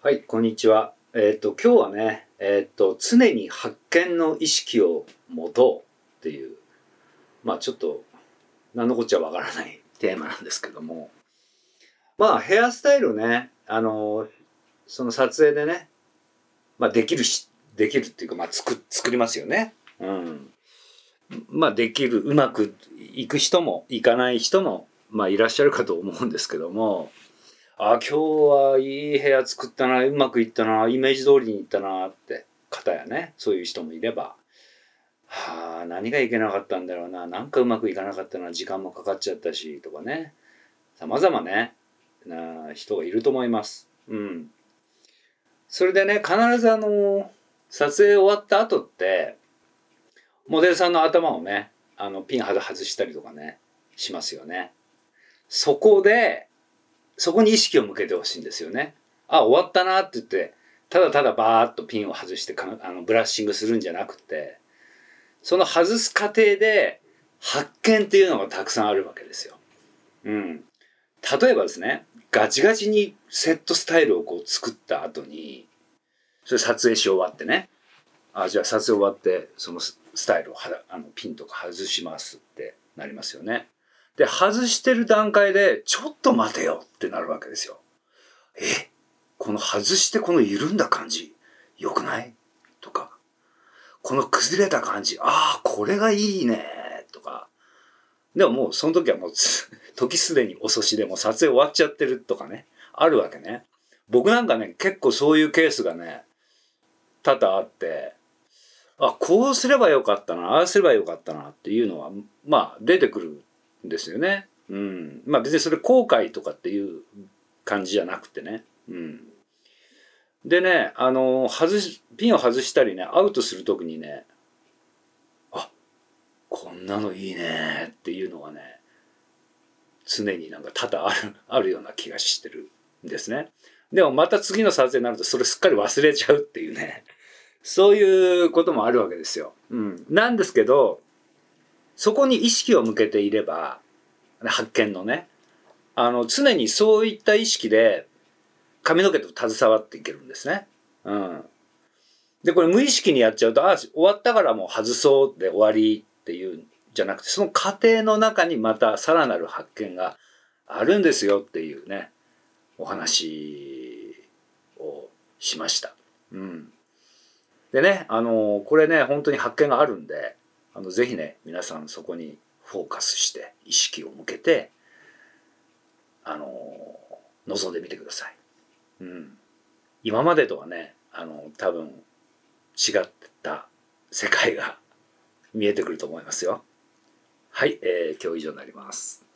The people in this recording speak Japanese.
はい、こんにちは。えっ、と、今日はね、えっ、と、常に発見の意識を持とうっていう、まあちょっと、何のこっちゃわからない テーマなんですけども、まあヘアスタイルね、あの、その撮影でね、まあできるし、できるっていうか、まあ作、作りますよね。うん。まあできる、うまくいく人も、いかない人も、まあいらっしゃるかと思うんですけども、あ今日はいい部屋作ったな、うまくいったな、イメージ通りにいったなって方やね、そういう人もいれば、はあ、何がいけなかったんだろうな、なんかうまくいかなかったな、時間もかかっちゃったし、とかね、様々ね、な人がいると思います。うん。それでね、必ずあの、撮影終わった後って、モデルさんの頭をね、あの、ピン外したりとかね、しますよね。そこで、そこに意識を向けてほしいんですよね。あ、終わったなって言って、ただただバーッとピンを外してかあのブラッシングするんじゃなくて、その外す過程で発見っていうのがたくさんあるわけですよ。うん。例えばですね、ガチガチにセットスタイルをこう作った後に、それ撮影し終わってね、あ、じゃあ撮影終わって、そのスタイルをはあのピンとか外しますってなりますよね。で、外してる段階で、ちょっと待てよってなるわけですよ。え？この外してこの緩んだ感じ、良くない？とか、この崩れた感じ、ああ、これがいいねとか。でももうその時はもう、時すでに遅しでも撮影終わっちゃってるとかね、あるわけね。僕なんかね、結構そういうケースがね、多々あって、あ、こうすればよかったな、ああすればよかったなっていうのは、まあ出てくるですよね。うん。まあ別にそれ後悔とかっていう感じじゃなくてね。うん。でね、あの、外し、ピンを外したりね、アウトするときにね、あ、こんなのいいねっていうのがね、常になんか多々ある、あるような気がしてるんですね。でもまた次の撮影になるとそれすっかり忘れちゃうっていうね。そういうこともあるわけですよ。うん。なんですけど、そこに意識を向けていれば、発見のね、あの、常にそういった意識で髪の毛と携わっていけるんですね。うん。で、これ無意識にやっちゃうと、ああ、終わったからもう外そうで終わりっていうんじゃなくて、その過程の中にまたさらなる発見があるんですよっていうね、お話をしました。うん。でね、あのこれね、本当に発見があるんで、あの、ぜひね、皆さんそこにフォーカスして、意識を向けて、あの望んでみてください。うん。今までとはね、あの、多分、違った世界が見えてくると思いますよ。はい、えー、今日以上になります。